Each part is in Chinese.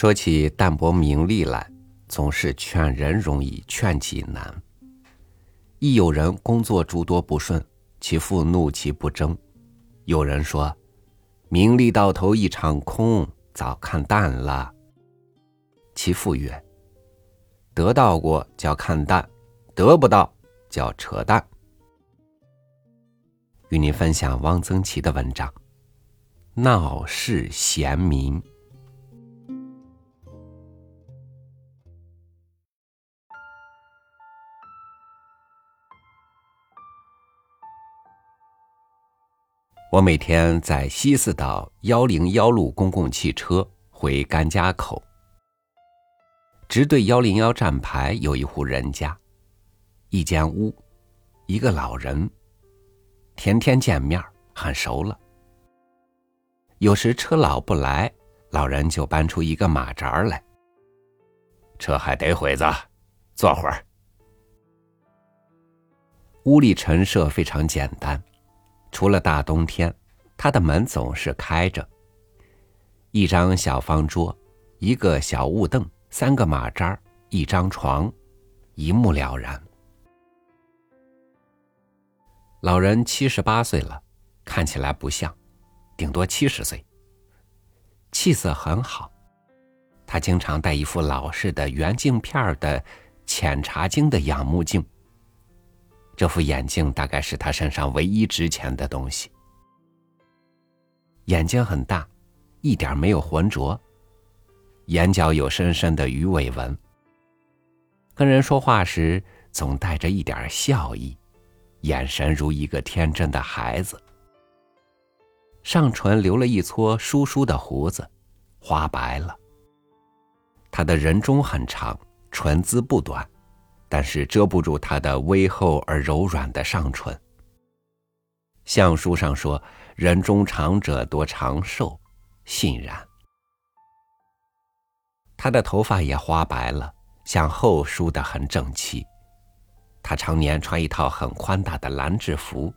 说起淡泊名利来，总是劝人容易劝己难。亦有人工作诸多不顺，其父怒其不争。有人说：“名利到头一场空，早看淡了。”其父曰：“得到过叫看淡，得不到叫扯淡。”与您分享汪曾祺的文章《闹市贤民》。我每天在西四道幺零幺路公共汽车回甘家口，直对幺零幺站牌有一户人家，一间屋，一个老人。天天见面，很熟了。有时车老不来，老人就搬出一个马扎来。车还得会子，坐会儿。屋里陈设非常简单。除了大冬天，他的门总是开着。一张小方桌，一个小雾凳，三个马扎，一张床，一目了然。老人七十八岁了，看起来不像，顶多七十岁。气色很好，他经常戴一副老式的圆镜片的浅茶晶的仰目镜。这副眼镜大概是他身上唯一值钱的东西。眼睛很大，一点没有浑浊。眼角有深深的鱼尾纹。跟人说话时总带着一点笑意，眼神如一个天真的孩子。上唇留了一撮疏疏的胡子，花白了。他的人中很长，唇姿不短。但是遮不住他的微厚而柔软的上唇。相书上说：“人中长者多长寿，信然。”他的头发也花白了，向后梳得很整齐。他常年穿一套很宽大的蓝制服，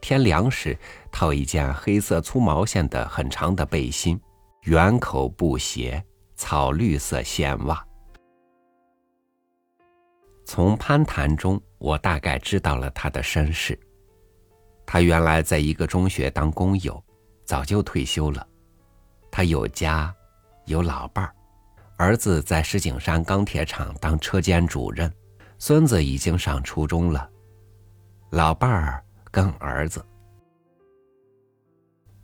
天凉时套一件黑色粗毛线的很长的背心，圆口布鞋，草绿色线袜。从攀谈中，我大概知道了他的身世。他原来在一个中学当工友，早就退休了。他有家，有老伴儿，儿子在石景山钢铁厂当车间主任，孙子已经上初中了。老伴儿跟儿子，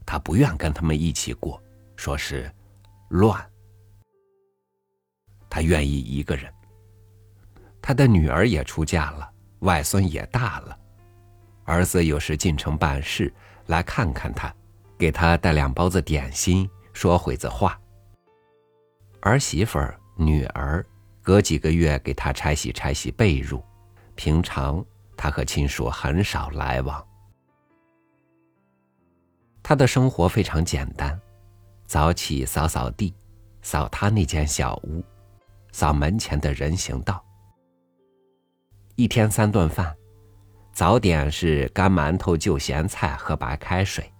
他不愿跟他们一起过，说是乱。他愿意一个人。他的女儿也出嫁了，外孙也大了，儿子有时进城办事，来看看他，给他带两包子点心，说会子话。儿媳妇儿、女儿隔几个月给他拆洗拆洗被褥，平常他和亲属很少来往。他的生活非常简单，早起扫扫地，扫他那间小屋，扫门前的人行道。一天三顿饭，早点是干馒头、就咸菜和白开水，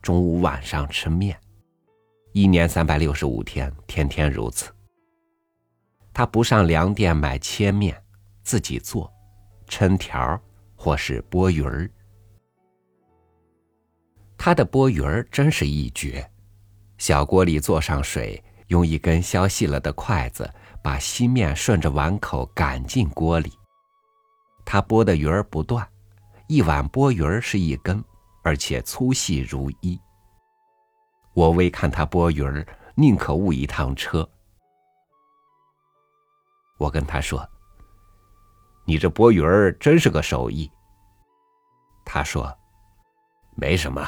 中午晚上吃面，一年三百六十五天，天天如此。他不上粮店买切面，自己做，抻条或是拨鱼儿。他的拨鱼儿真是一绝，小锅里做上水，用一根削细了的筷子把稀面顺着碗口赶进锅里。他剥的鱼儿不断，一碗剥鱼儿是一根，而且粗细如一。我微看他剥鱼儿，宁可误一趟车。我跟他说：“你这剥鱼儿真是个手艺。”他说：“没什么，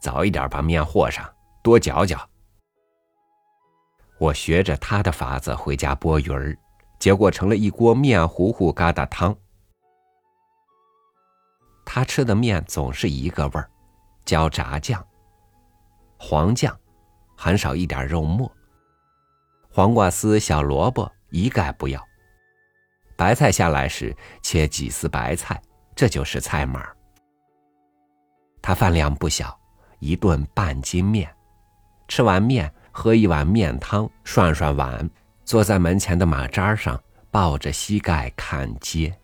早一点把面和上，多搅搅。”我学着他的法子回家剥鱼儿，结果成了一锅面糊糊疙瘩汤。他吃的面总是一个味儿，浇炸酱、黄酱，很少一点肉末。黄瓜丝、小萝卜一概不要。白菜下来时切几丝白菜，这就是菜码。他饭量不小，一顿半斤面，吃完面喝一碗面汤，涮涮碗，坐在门前的马扎上，抱着膝盖看街。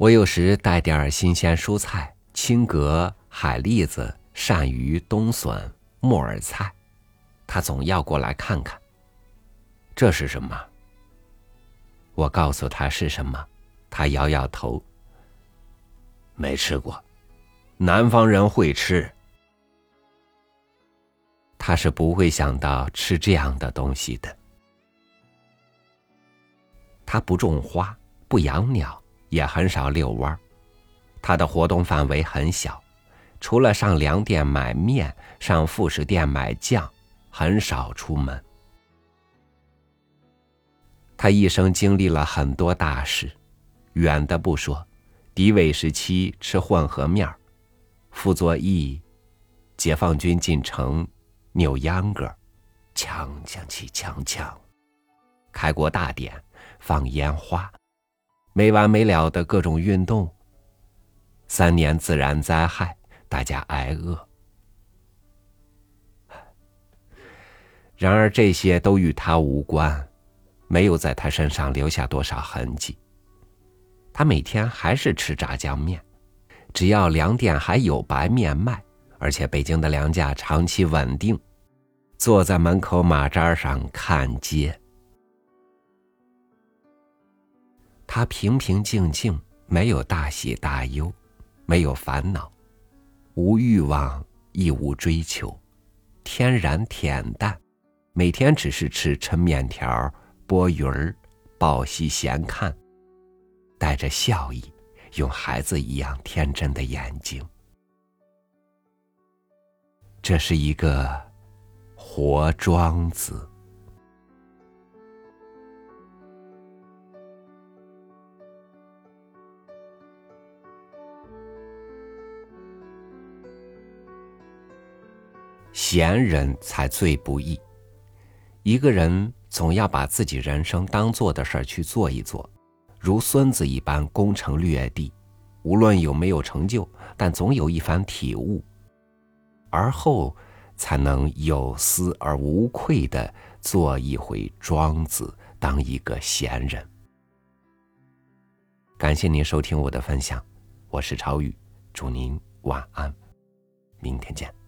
我有时带点新鲜蔬菜，青蛤、海蛎子、鳝鱼、冬笋、木耳菜，他总要过来看看。这是什么？我告诉他是什么，他摇摇头。没吃过，南方人会吃。他是不会想到吃这样的东西的。他不种花，不养鸟。也很少遛弯儿，他的活动范围很小，除了上粮店买面、上副食店买酱，很少出门。他一生经历了很多大事，远的不说，敌伪时期吃混合面儿，傅作义，解放军进城，扭秧歌，锵锵起锵锵，开国大典，放烟花。没完没了的各种运动。三年自然灾害，大家挨饿。然而这些都与他无关，没有在他身上留下多少痕迹。他每天还是吃炸酱面，只要粮店还有白面卖，而且北京的粮价长期稳定，坐在门口马扎上看街。他平平静静，没有大喜大忧，没有烦恼，无欲望，亦无追求，天然恬淡，每天只是吃抻面条、剥鱼儿、抱膝闲看，带着笑意，用孩子一样天真的眼睛。这是一个活庄子。闲人才最不易。一个人总要把自己人生当做的事儿去做一做，如孙子一般攻城略地，无论有没有成就，但总有一番体悟，而后才能有思而无愧的做一回庄子，当一个闲人。感谢您收听我的分享，我是超宇，祝您晚安，明天见。